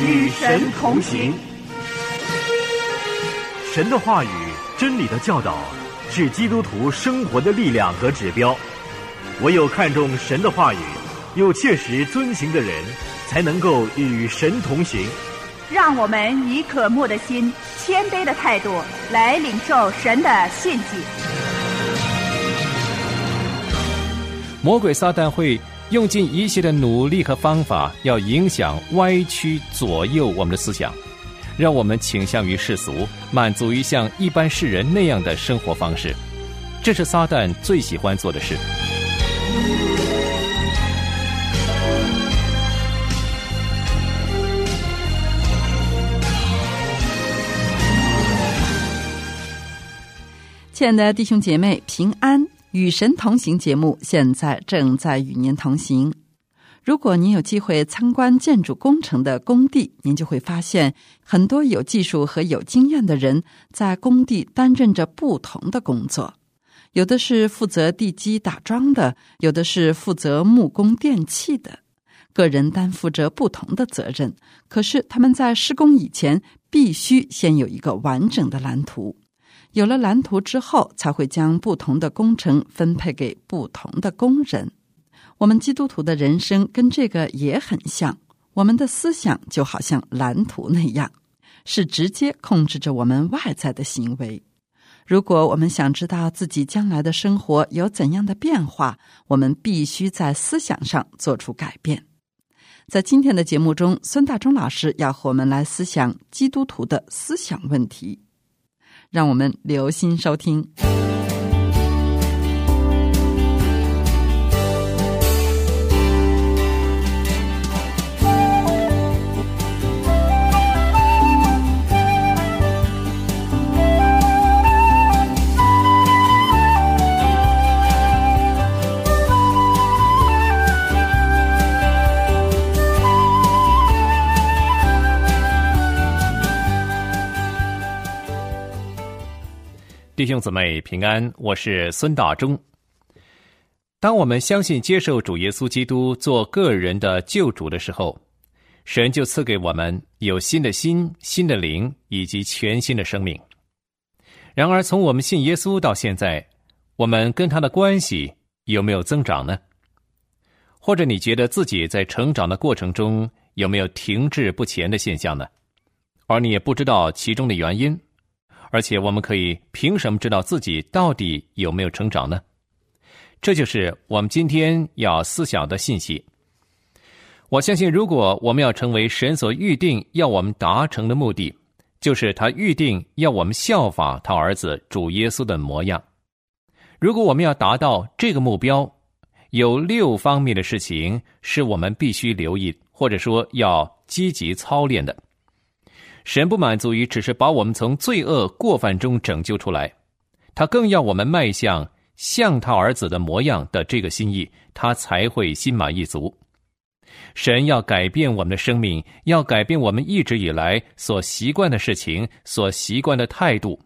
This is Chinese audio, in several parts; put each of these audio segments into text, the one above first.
与神同行。神的话语、真理的教导，是基督徒生活的力量和指标。唯有看重神的话语，又切实遵行的人，才能够与神同行。让我们以渴慕的心、谦卑的态度来领受神的信息。魔鬼撒旦会用尽一切的努力和方法，要影响、歪曲、左右我们的思想，让我们倾向于世俗，满足于像一般世人那样的生活方式。这是撒旦最喜欢做的事。亲爱的弟兄姐妹，平安！与神同行节目现在正在与您同行。如果您有机会参观建筑工程的工地，您就会发现很多有技术和有经验的人在工地担任着不同的工作。有的是负责地基打桩的，有的是负责木工电器的，个人担负着不同的责任。可是他们在施工以前，必须先有一个完整的蓝图。有了蓝图之后，才会将不同的工程分配给不同的工人。我们基督徒的人生跟这个也很像，我们的思想就好像蓝图那样，是直接控制着我们外在的行为。如果我们想知道自己将来的生活有怎样的变化，我们必须在思想上做出改变。在今天的节目中，孙大中老师要和我们来思想基督徒的思想问题。让我们留心收听。弟兄姊妹平安，我是孙大中。当我们相信接受主耶稣基督做个人的救主的时候，神就赐给我们有新的心、新的灵以及全新的生命。然而，从我们信耶稣到现在，我们跟他的关系有没有增长呢？或者你觉得自己在成长的过程中有没有停滞不前的现象呢？而你也不知道其中的原因。而且，我们可以凭什么知道自己到底有没有成长呢？这就是我们今天要思想的信息。我相信，如果我们要成为神所预定要我们达成的目的，就是他预定要我们效法他儿子主耶稣的模样。如果我们要达到这个目标，有六方面的事情是我们必须留意，或者说要积极操练的。神不满足于只是把我们从罪恶过犯中拯救出来，他更要我们迈向像他儿子的模样的这个心意，他才会心满意足。神要改变我们的生命，要改变我们一直以来所习惯的事情、所习惯的态度，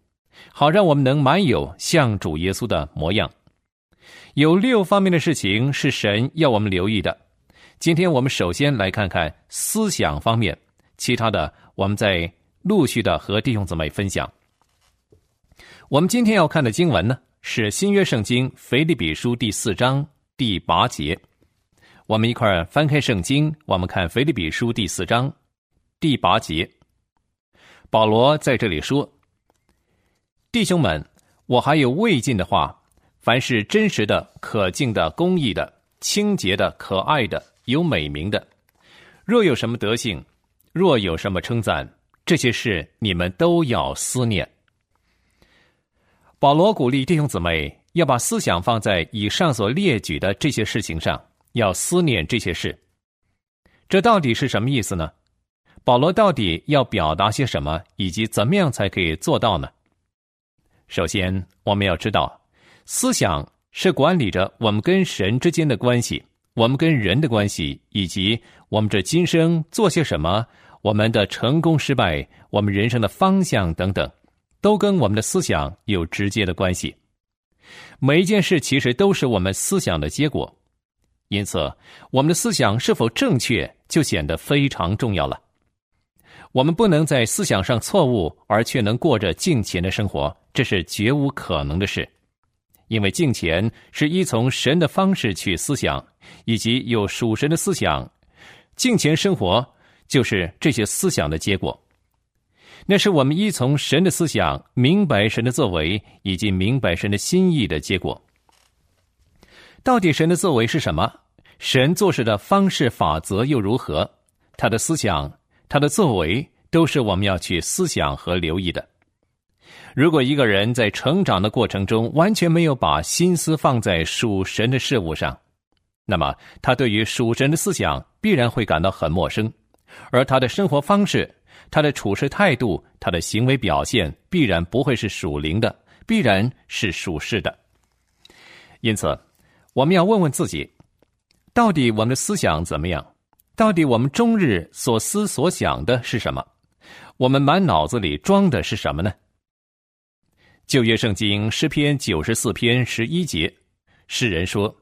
好让我们能满有像主耶稣的模样。有六方面的事情是神要我们留意的。今天我们首先来看看思想方面，其他的。我们在陆续的和弟兄姊妹分享。我们今天要看的经文呢，是新约圣经腓立比书第四章第八节。我们一块儿翻开圣经，我们看腓立比书第四章第八节。保罗在这里说：“弟兄们，我还有未尽的话，凡是真实的、可敬的、公义的、清洁的、可爱的、有美名的，若有什么德性。”若有什么称赞，这些事你们都要思念。保罗鼓励弟兄姊妹要把思想放在以上所列举的这些事情上，要思念这些事。这到底是什么意思呢？保罗到底要表达些什么，以及怎么样才可以做到呢？首先，我们要知道，思想是管理着我们跟神之间的关系，我们跟人的关系，以及我们这今生做些什么。我们的成功、失败，我们人生的方向等等，都跟我们的思想有直接的关系。每一件事其实都是我们思想的结果，因此，我们的思想是否正确，就显得非常重要了。我们不能在思想上错误，而却能过着敬虔的生活，这是绝无可能的事。因为敬虔是依从神的方式去思想，以及有属神的思想，敬虔生活就是这些思想的结果。那是我们依从神的思想，明白神的作为，以及明白神的心意的结果。到底神的作为是什么？神做事的方式法则又如何？他的思想。他的作为都是我们要去思想和留意的。如果一个人在成长的过程中完全没有把心思放在属神的事物上，那么他对于属神的思想必然会感到很陌生，而他的生活方式、他的处事态度、他的行为表现必然不会是属灵的，必然是属世的。因此，我们要问问自己：到底我们的思想怎么样？到底我们终日所思所想的是什么？我们满脑子里装的是什么呢？旧约圣经诗篇九十四篇十一节，诗人说：“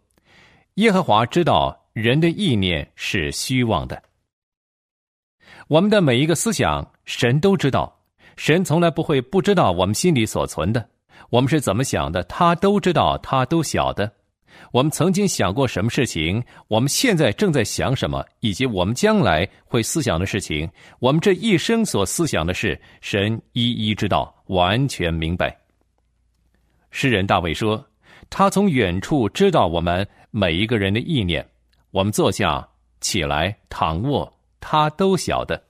耶和华知道人的意念是虚妄的。”我们的每一个思想，神都知道。神从来不会不知道我们心里所存的。我们是怎么想的，他都知道，他都晓得。我们曾经想过什么事情？我们现在正在想什么？以及我们将来会思想的事情？我们这一生所思想的事，神一一知道，完全明白。诗人大卫说：“他从远处知道我们每一个人的意念。我们坐下、起来、躺卧，他都晓得。”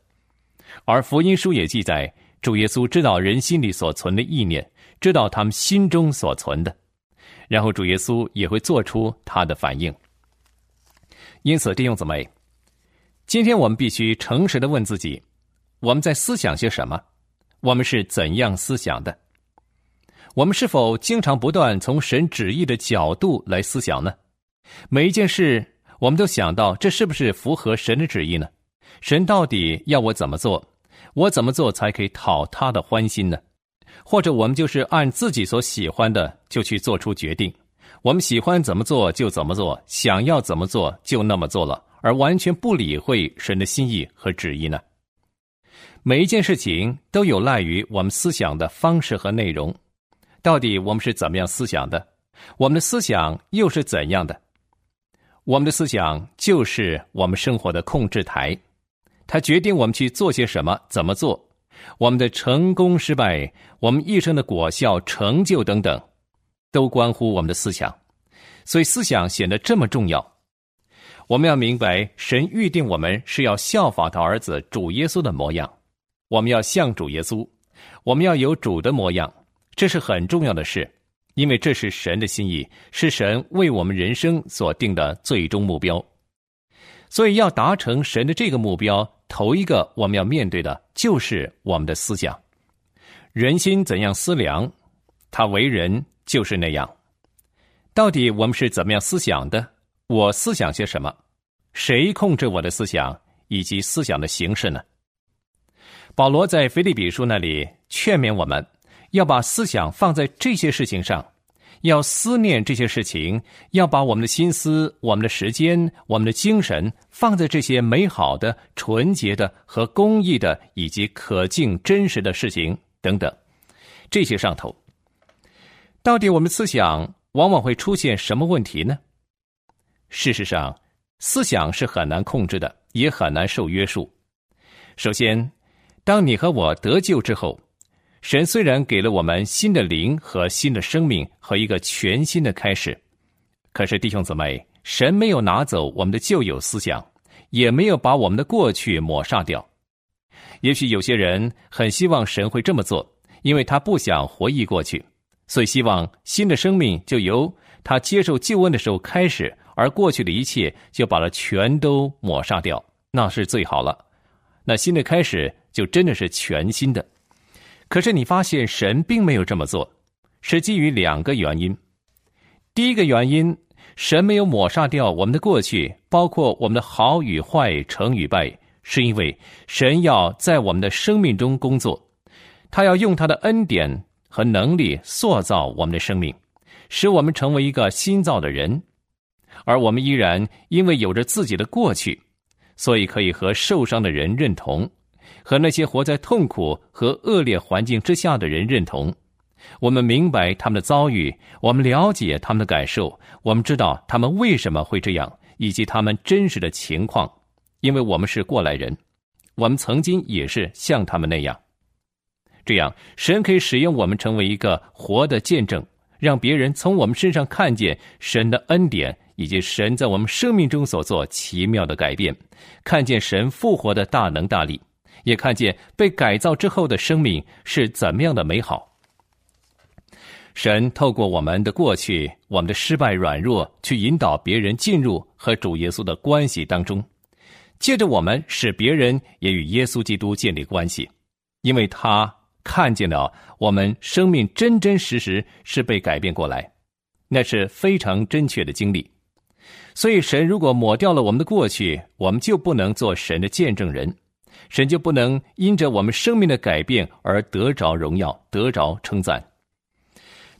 而福音书也记载，主耶稣知道人心里所存的意念，知道他们心中所存的。然后主耶稣也会做出他的反应。因此，弟兄姊妹，今天我们必须诚实的问自己：我们在思想些什么？我们是怎样思想的？我们是否经常不断从神旨意的角度来思想呢？每一件事，我们都想到这是不是符合神的旨意呢？神到底要我怎么做？我怎么做才可以讨他的欢心呢？或者我们就是按自己所喜欢的就去做出决定，我们喜欢怎么做就怎么做，想要怎么做就那么做了，而完全不理会神的心意和旨意呢？每一件事情都有赖于我们思想的方式和内容。到底我们是怎么样思想的？我们的思想又是怎样的？我们的思想就是我们生活的控制台，它决定我们去做些什么，怎么做。我们的成功、失败，我们一生的果效、成就等等，都关乎我们的思想，所以思想显得这么重要。我们要明白，神预定我们是要效法他儿子主耶稣的模样，我们要像主耶稣，我们要有主的模样，这是很重要的事，因为这是神的心意，是神为我们人生所定的最终目标。所以，要达成神的这个目标。头一个我们要面对的就是我们的思想，人心怎样思量，他为人就是那样。到底我们是怎么样思想的？我思想些什么？谁控制我的思想以及思想的形式呢？保罗在腓立比书那里劝勉我们，要把思想放在这些事情上。要思念这些事情，要把我们的心思、我们的时间、我们的精神放在这些美好的、纯洁的和公益的以及可敬、真实的事情等等这些上头。到底我们思想往往会出现什么问题呢？事实上，思想是很难控制的，也很难受约束。首先，当你和我得救之后。神虽然给了我们新的灵和新的生命和一个全新的开始，可是弟兄姊妹，神没有拿走我们的旧有思想，也没有把我们的过去抹杀掉。也许有些人很希望神会这么做，因为他不想回忆过去，所以希望新的生命就由他接受救恩的时候开始，而过去的一切就把它全都抹杀掉，那是最好了。那新的开始就真的是全新的。可是你发现神并没有这么做，是基于两个原因。第一个原因，神没有抹杀掉我们的过去，包括我们的好与坏、成与败，是因为神要在我们的生命中工作，他要用他的恩典和能力塑造我们的生命，使我们成为一个新造的人。而我们依然因为有着自己的过去，所以可以和受伤的人认同，和那些活在痛苦和恶劣环境之下的人认同。我们明白他们的遭遇，我们了解他们的感受，我们知道他们为什么会这样，以及他们真实的情况，因为我们是过来人，我们曾经也是像他们那样。这样，神可以使用我们成为一个活的见证，让别人从我们身上看见神的恩典，以及神在我们生命中所做奇妙的改变，看见神复活的大能大力，也看见被改造之后的生命是怎么样的美好。神透过我们的过去、我们的失败、软弱，去引导别人进入和主耶稣的关系当中，借着我们使别人也与耶稣基督建立关系，因为他。看见了我们生命真真实实是被改变过来，那是非常真切的经历。所以，神如果抹掉了我们的过去，我们就不能做神的见证人，神就不能因着我们生命的改变而得着荣耀、得着称赞。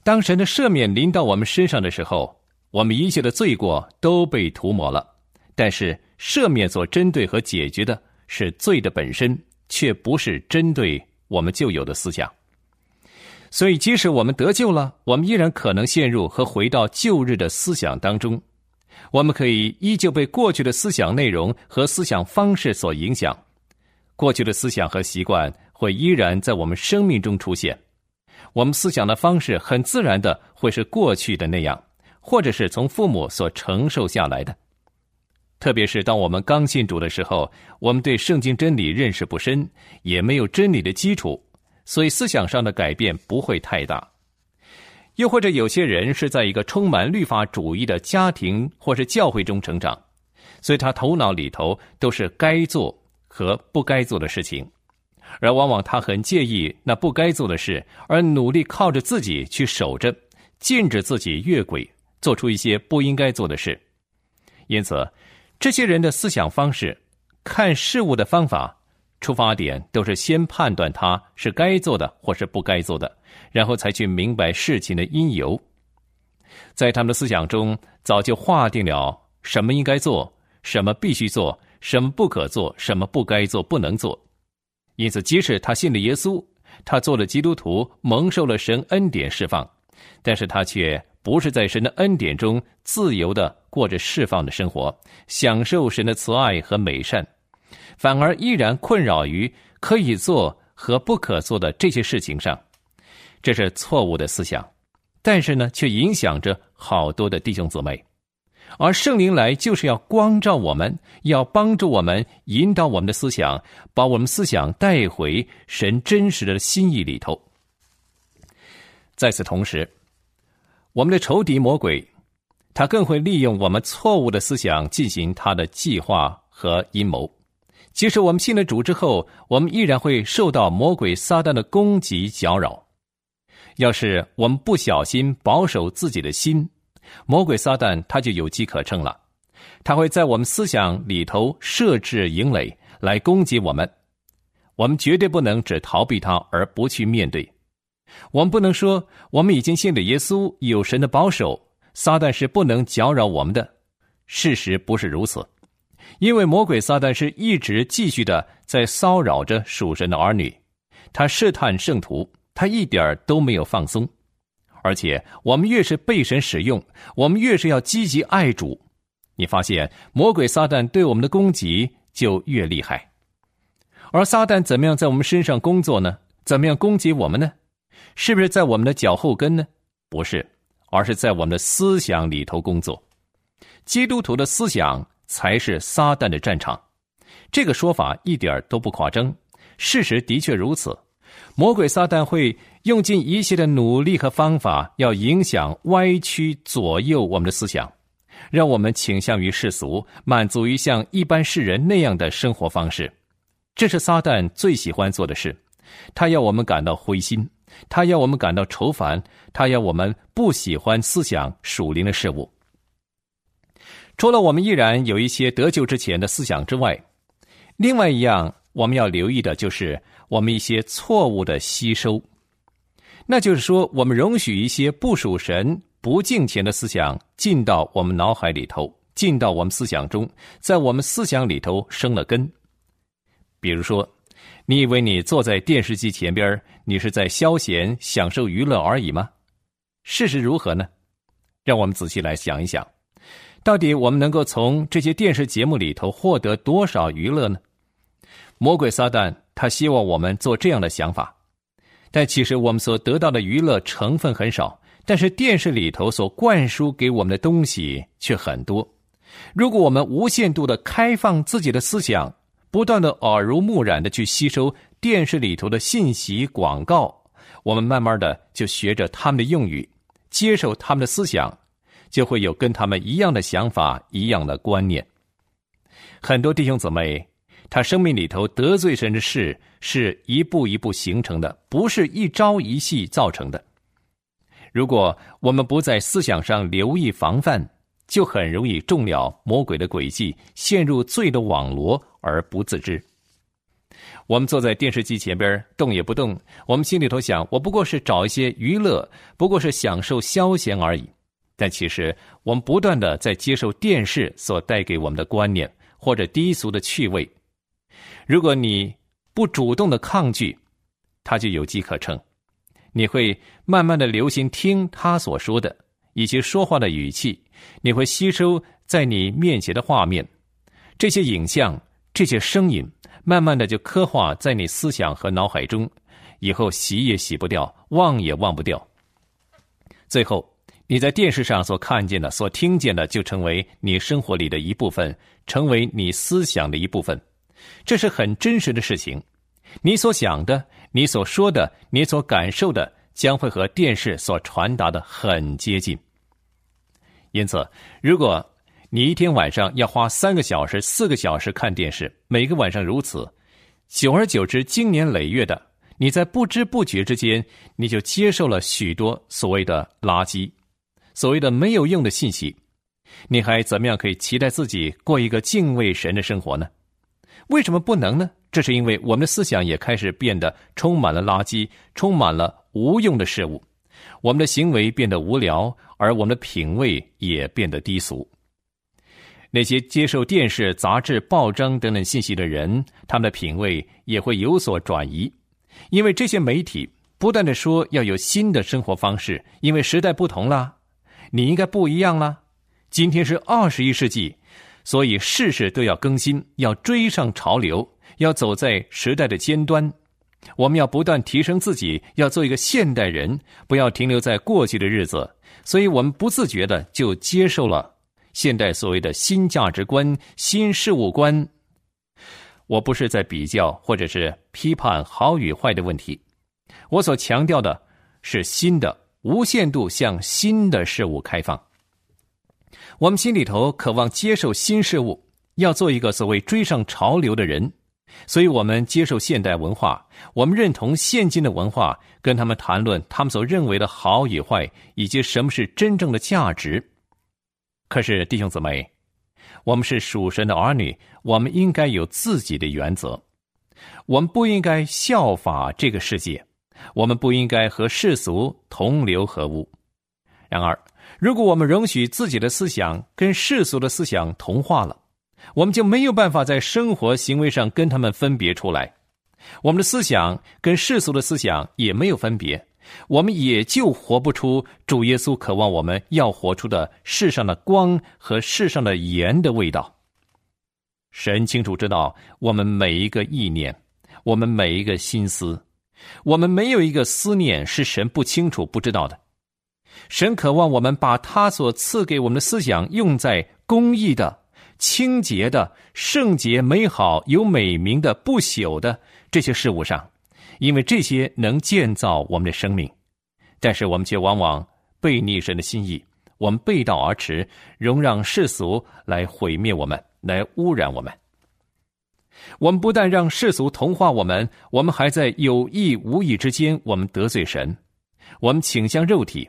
当神的赦免临到我们身上的时候，我们一切的罪过都被涂抹了。但是，赦免所针对和解决的是罪的本身，却不是针对。我们旧有的思想，所以即使我们得救了，我们依然可能陷入和回到旧日的思想当中。我们可以依旧被过去的思想内容和思想方式所影响，过去的思想和习惯会依然在我们生命中出现。我们思想的方式很自然的会是过去的那样，或者是从父母所承受下来的。特别是当我们刚信主的时候，我们对圣经真理认识不深，也没有真理的基础，所以思想上的改变不会太大。又或者有些人是在一个充满律法主义的家庭或是教会中成长，所以他头脑里头都是该做和不该做的事情，而往往他很介意那不该做的事，而努力靠着自己去守着，禁止自己越轨，做出一些不应该做的事，因此。这些人的思想方式、看事物的方法、出发点，都是先判断他是该做的或是不该做的，然后才去明白事情的因由。在他们的思想中，早就划定了什么应该做，什么必须做，什么不可做，什么不该做、不能做。因此，即使他信了耶稣，他做了基督徒，蒙受了神恩典释放，但是他却。不是在神的恩典中自由的过着释放的生活，享受神的慈爱和美善，反而依然困扰于可以做和不可做的这些事情上，这是错误的思想。但是呢，却影响着好多的弟兄姊妹。而圣灵来就是要光照我们，要帮助我们，引导我们的思想，把我们思想带回神真实的心意里头。在此同时。我们的仇敌魔鬼，他更会利用我们错误的思想进行他的计划和阴谋。即使我们信了主之后，我们依然会受到魔鬼撒旦的攻击搅扰。要是我们不小心保守自己的心，魔鬼撒旦他就有机可乘了。他会在我们思想里头设置营垒来攻击我们。我们绝对不能只逃避他而不去面对。我们不能说我们已经信了耶稣，有神的保守，撒旦是不能搅扰我们的。事实不是如此，因为魔鬼撒旦是一直继续的在骚扰着属神的儿女，他试探圣徒，他一点都没有放松。而且我们越是被神使用，我们越是要积极爱主。你发现魔鬼撒旦对我们的攻击就越厉害。而撒旦怎么样在我们身上工作呢？怎么样攻击我们呢？是不是在我们的脚后跟呢？不是，而是在我们的思想里头工作。基督徒的思想才是撒旦的战场。这个说法一点都不夸张，事实的确如此。魔鬼撒旦会用尽一切的努力和方法，要影响、歪曲、左右我们的思想，让我们倾向于世俗，满足于像一般世人那样的生活方式。这是撒旦最喜欢做的事，他要我们感到灰心。他要我们感到愁烦，他要我们不喜欢思想属灵的事物。除了我们依然有一些得救之前的思想之外，另外一样我们要留意的就是我们一些错误的吸收。那就是说，我们容许一些不属神、不敬虔的思想进到我们脑海里头，进到我们思想中，在我们思想里头生了根。比如说，你以为你坐在电视机前边，你是在消闲、享受娱乐而已吗？事实如何呢？让我们仔细来想一想，到底我们能够从这些电视节目里头获得多少娱乐呢？魔鬼撒旦他希望我们做这样的想法，但其实我们所得到的娱乐成分很少，但是电视里头所灌输给我们的东西却很多。如果我们无限度的开放自己的思想，不断的耳濡目染的去吸收电视里头的信息广告，我们慢慢的就学着他们的用语，接受他们的思想，就会有跟他们一样的想法、一样的观念。很多弟兄姊妹，他生命里头得罪神的事是一步一步形成的，不是一朝一夕造成的。如果我们不在思想上留意防范，就很容易中了魔鬼的诡计，陷入罪的网罗而不自知。我们坐在电视机前边动也不动，我们心里头想：我不过是找一些娱乐，不过是享受消闲而已。但其实我们不断的在接受电视所带给我们的观念或者低俗的趣味。如果你不主动的抗拒，它就有机可乘。你会慢慢的留心听他所说的，以及说话的语气。你会吸收在你面前的画面，这些影像、这些声音，慢慢的就刻画在你思想和脑海中，以后洗也洗不掉，忘也忘不掉。最后，你在电视上所看见的、所听见的，就成为你生活里的一部分，成为你思想的一部分。这是很真实的事情。你所想的、你所说的、你所感受的，将会和电视所传达的很接近。因此，如果你一天晚上要花三个小时、四个小时看电视，每个晚上如此，久而久之，经年累月的，你在不知不觉之间，你就接受了许多所谓的垃圾，所谓的没有用的信息，你还怎么样可以期待自己过一个敬畏神的生活呢？为什么不能呢？这是因为我们的思想也开始变得充满了垃圾，充满了无用的事物。我们的行为变得无聊，而我们的品味也变得低俗。那些接受电视、杂志、报章等等信息的人，他们的品味也会有所转移，因为这些媒体不断的说要有新的生活方式，因为时代不同了，你应该不一样了。今天是二十一世纪，所以事事都要更新，要追上潮流，要走在时代的尖端。我们要不断提升自己，要做一个现代人，不要停留在过去的日子。所以，我们不自觉的就接受了现代所谓的新价值观、新事物观。我不是在比较或者是批判好与坏的问题，我所强调的是新的无限度向新的事物开放。我们心里头渴望接受新事物，要做一个所谓追上潮流的人。所以，我们接受现代文化，我们认同现今的文化，跟他们谈论他们所认为的好与坏，以及什么是真正的价值。可是，弟兄姊妹，我们是属神的儿女，我们应该有自己的原则。我们不应该效法这个世界，我们不应该和世俗同流合污。然而，如果我们容许自己的思想跟世俗的思想同化了，我们就没有办法在生活行为上跟他们分别出来，我们的思想跟世俗的思想也没有分别，我们也就活不出主耶稣渴望我们要活出的世上的光和世上的盐的味道。神清楚知道我们每一个意念，我们每一个心思，我们没有一个思念是神不清楚不知道的。神渴望我们把他所赐给我们的思想用在公义的。清洁的、圣洁、美好、有美名的、不朽的这些事物上，因为这些能建造我们的生命，但是我们却往往背逆神的心意，我们背道而驰，容让世俗来毁灭我们，来污染我们。我们不但让世俗同化我们，我们还在有意无意之间，我们得罪神，我们倾向肉体，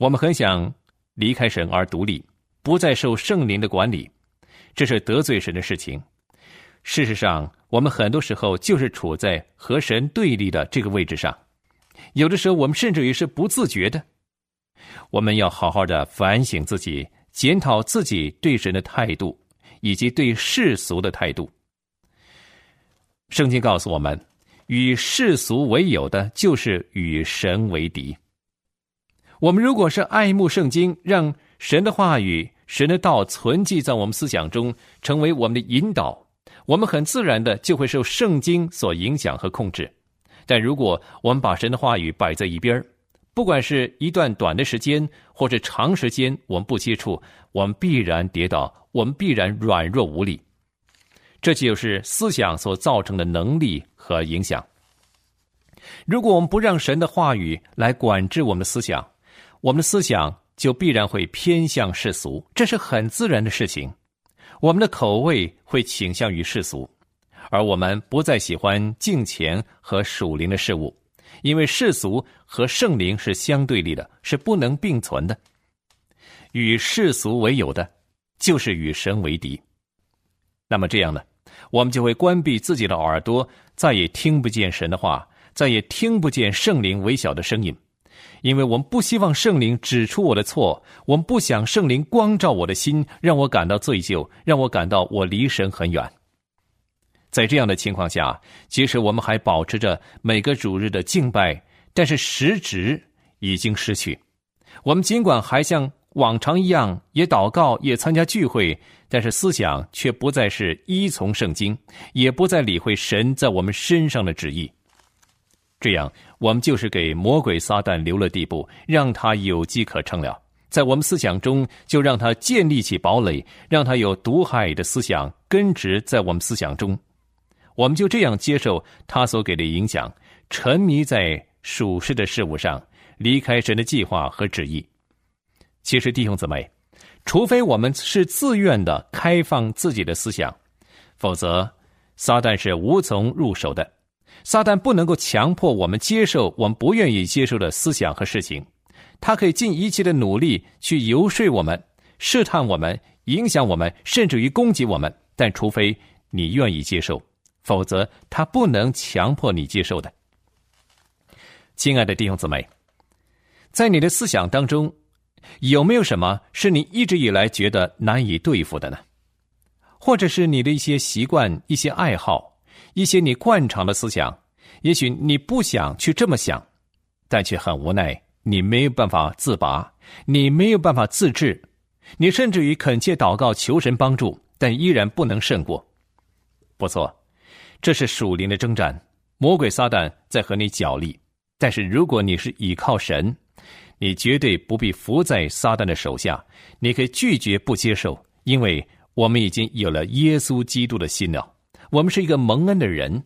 我们很想离开神而独立，不再受圣灵的管理。这是得罪神的事情。事实上，我们很多时候就是处在和神对立的这个位置上。有的时候，我们甚至于是不自觉的。我们要好好的反省自己，检讨自己对神的态度，以及对世俗的态度。圣经告诉我们，与世俗为友的，就是与神为敌。我们如果是爱慕圣经，让神的话语、神的道存记在我们思想中，成为我们的引导，我们很自然的就会受圣经所影响和控制。但如果我们把神的话语摆在一边不管是一段短的时间，或者长时间，我们不接触，我们必然跌倒，我们必然软弱无力。这就是思想所造成的能力和影响。如果我们不让神的话语来管制我们思想，我们的思想就必然会偏向世俗，这是很自然的事情。我们的口味会倾向于世俗，而我们不再喜欢敬虔和属灵的事物，因为世俗和圣灵是相对立的，是不能并存的。与世俗为友的，就是与神为敌。那么这样呢？我们就会关闭自己的耳朵，再也听不见神的话，再也听不见圣灵微小的声音，因为我们不希望圣灵指出我的错，我们不想圣灵光照我的心，让我感到罪疚，让我感到我离神很远。在这样的情况下，即使我们还保持着每个主日的敬拜，但是实质已经失去。我们尽管还像往常一样也祷告，也参加聚会。但是思想却不再是依从圣经，也不再理会神在我们身上的旨意。这样，我们就是给魔鬼撒旦留了地步，让他有机可乘了。在我们思想中，就让他建立起堡垒，让他有毒害的思想根植在我们思想中。我们就这样接受他所给的影响，沉迷在属世的事物上，离开神的计划和旨意。其实，弟兄姊妹。除非我们是自愿的开放自己的思想，否则，撒旦是无从入手的。撒旦不能够强迫我们接受我们不愿意接受的思想和事情，他可以尽一切的努力去游说我们、试探我们、影响我们，甚至于攻击我们。但除非你愿意接受，否则他不能强迫你接受的。亲爱的弟兄姊妹，在你的思想当中。有没有什么是你一直以来觉得难以对付的呢？或者是你的一些习惯、一些爱好、一些你惯常的思想？也许你不想去这么想，但却很无奈，你没有办法自拔，你没有办法自制，你甚至于恳切祷告求神帮助，但依然不能胜过。不错，这是属灵的征战，魔鬼撒旦在和你角力。但是如果你是倚靠神，你绝对不必伏在撒旦的手下，你可以拒绝不接受，因为我们已经有了耶稣基督的心了。我们是一个蒙恩的人。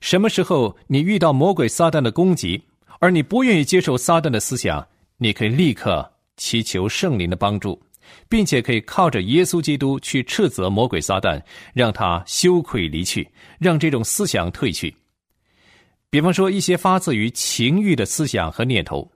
什么时候你遇到魔鬼撒旦的攻击，而你不愿意接受撒旦的思想，你可以立刻祈求圣灵的帮助，并且可以靠着耶稣基督去斥责魔鬼撒旦，让他羞愧离去，让这种思想退去。比方说，一些发自于情欲的思想和念头。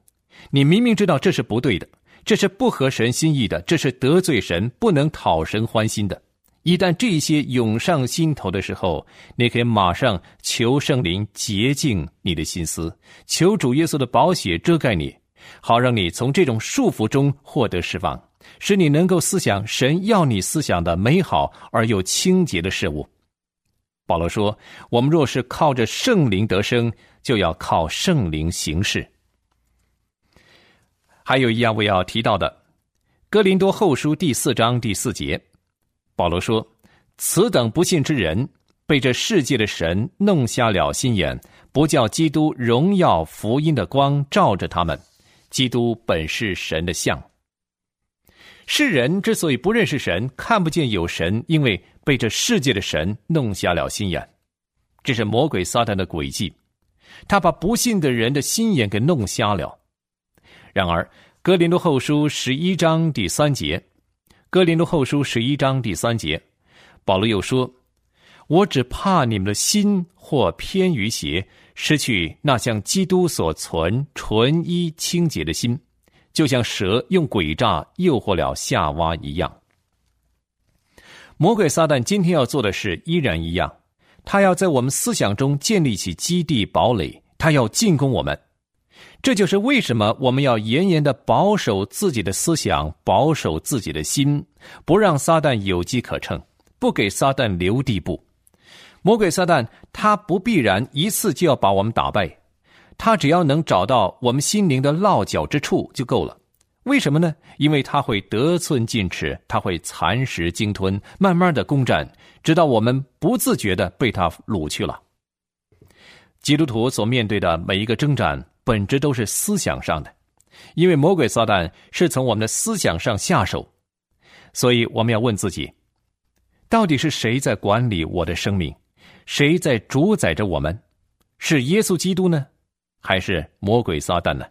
你明明知道这是不对的，这是不合神心意的，这是得罪神、不能讨神欢心的。一旦这些涌上心头的时候，你可以马上求圣灵洁净你的心思，求主耶稣的宝血遮盖你，好让你从这种束缚中获得释放，使你能够思想神要你思想的美好而又清洁的事物。保罗说：“我们若是靠着圣灵得生，就要靠圣灵行事。”还有一样我要提到的，《哥林多后书》第四章第四节，保罗说：“此等不信之人，被这世界的神弄瞎了心眼，不叫基督荣耀福音的光照着他们。基督本是神的像。世人之所以不认识神，看不见有神，因为被这世界的神弄瞎了心眼。这是魔鬼撒旦的诡计，他把不信的人的心眼给弄瞎了。”然而，《哥林多后书》十一章第三节，《哥林多后书》十一章第三节，保罗又说：“我只怕你们的心或偏于邪，失去那像基督所存纯一清洁的心，就像蛇用诡诈诱惑了夏娃一样。”魔鬼撒旦今天要做的事依然一样，他要在我们思想中建立起基地堡垒，他要进攻我们。这就是为什么我们要严严的保守自己的思想，保守自己的心，不让撒旦有机可乘，不给撒旦留地步。魔鬼撒旦他不必然一次就要把我们打败，他只要能找到我们心灵的落脚之处就够了。为什么呢？因为他会得寸进尺，他会蚕食鲸吞，慢慢的攻占，直到我们不自觉的被他掳去了。基督徒所面对的每一个征战，本质都是思想上的，因为魔鬼撒旦是从我们的思想上下手，所以我们要问自己：到底是谁在管理我的生命？谁在主宰着我们？是耶稣基督呢，还是魔鬼撒旦呢？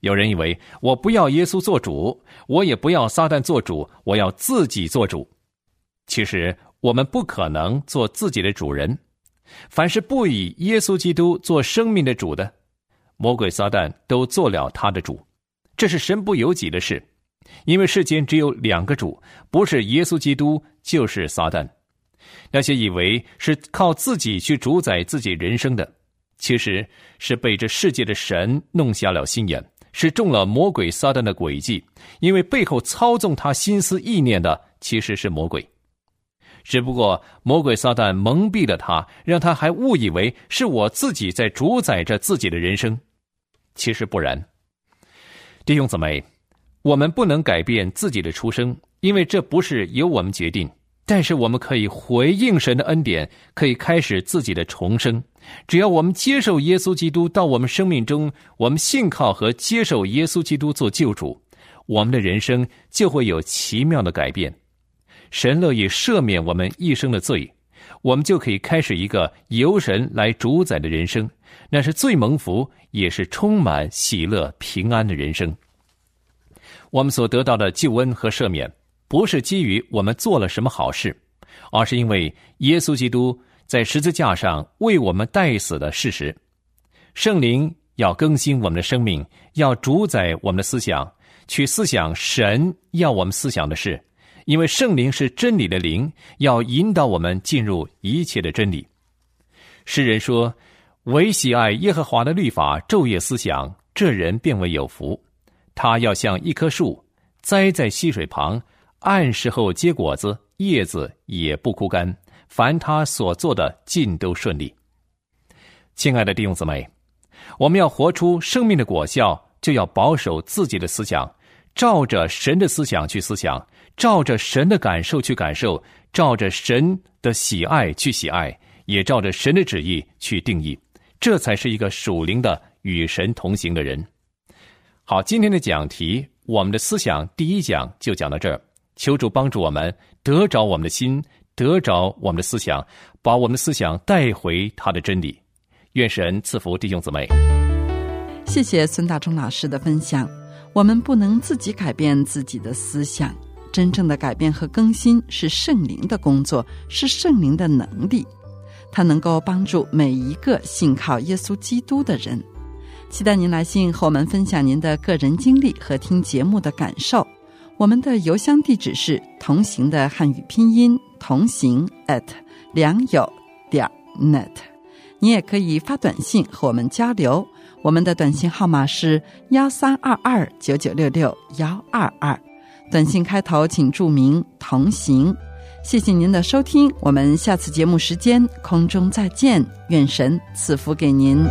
有人以为我不要耶稣做主，我也不要撒旦做主，我要自己做主。其实我们不可能做自己的主人。凡是不以耶稣基督做生命的主的，魔鬼撒旦都做了他的主。这是神不由己的事，因为世间只有两个主，不是耶稣基督就是撒旦。那些以为是靠自己去主宰自己人生的，其实是被这世界的神弄瞎了心眼。是中了魔鬼撒旦的诡计，因为背后操纵他心思意念的其实是魔鬼，只不过魔鬼撒旦蒙蔽了他，让他还误以为是我自己在主宰着自己的人生，其实不然。弟兄姊妹，我们不能改变自己的出生，因为这不是由我们决定。但是我们可以回应神的恩典，可以开始自己的重生。只要我们接受耶稣基督到我们生命中，我们信靠和接受耶稣基督做救主，我们的人生就会有奇妙的改变。神乐意赦免我们一生的罪，我们就可以开始一个由神来主宰的人生，那是最蒙福，也是充满喜乐平安的人生。我们所得到的救恩和赦免。不是基于我们做了什么好事，而是因为耶稣基督在十字架上为我们代死的事实。圣灵要更新我们的生命，要主宰我们的思想，去思想神要我们思想的事。因为圣灵是真理的灵，要引导我们进入一切的真理。诗人说：“唯喜爱耶和华的律法，昼夜思想，这人便为有福。他要像一棵树栽在溪水旁。”按时后结果子，叶子也不枯干。凡他所做的，尽都顺利。亲爱的弟兄姊妹，我们要活出生命的果效，就要保守自己的思想，照着神的思想去思想，照着神的感受去感受，照着神的喜爱去喜爱，也照着神的旨意去定义。这才是一个属灵的与神同行的人。好，今天的讲题，我们的思想第一讲就讲到这儿。求主帮助我们得着我们的心，得着我们的思想，把我们的思想带回他的真理。愿神赐福弟兄姊妹。谢谢孙大中老师的分享。我们不能自己改变自己的思想，真正的改变和更新是圣灵的工作，是圣灵的能力，它能够帮助每一个信靠耶稣基督的人。期待您来信和我们分享您的个人经历和听节目的感受。我们的邮箱地址是同行的汉语拼音同行 at 良友点 net，你也可以发短信和我们交流。我们的短信号码是幺三二二九九六六幺二二，短信开头请注明同行。谢谢您的收听，我们下次节目时间空中再见，愿神赐福给您。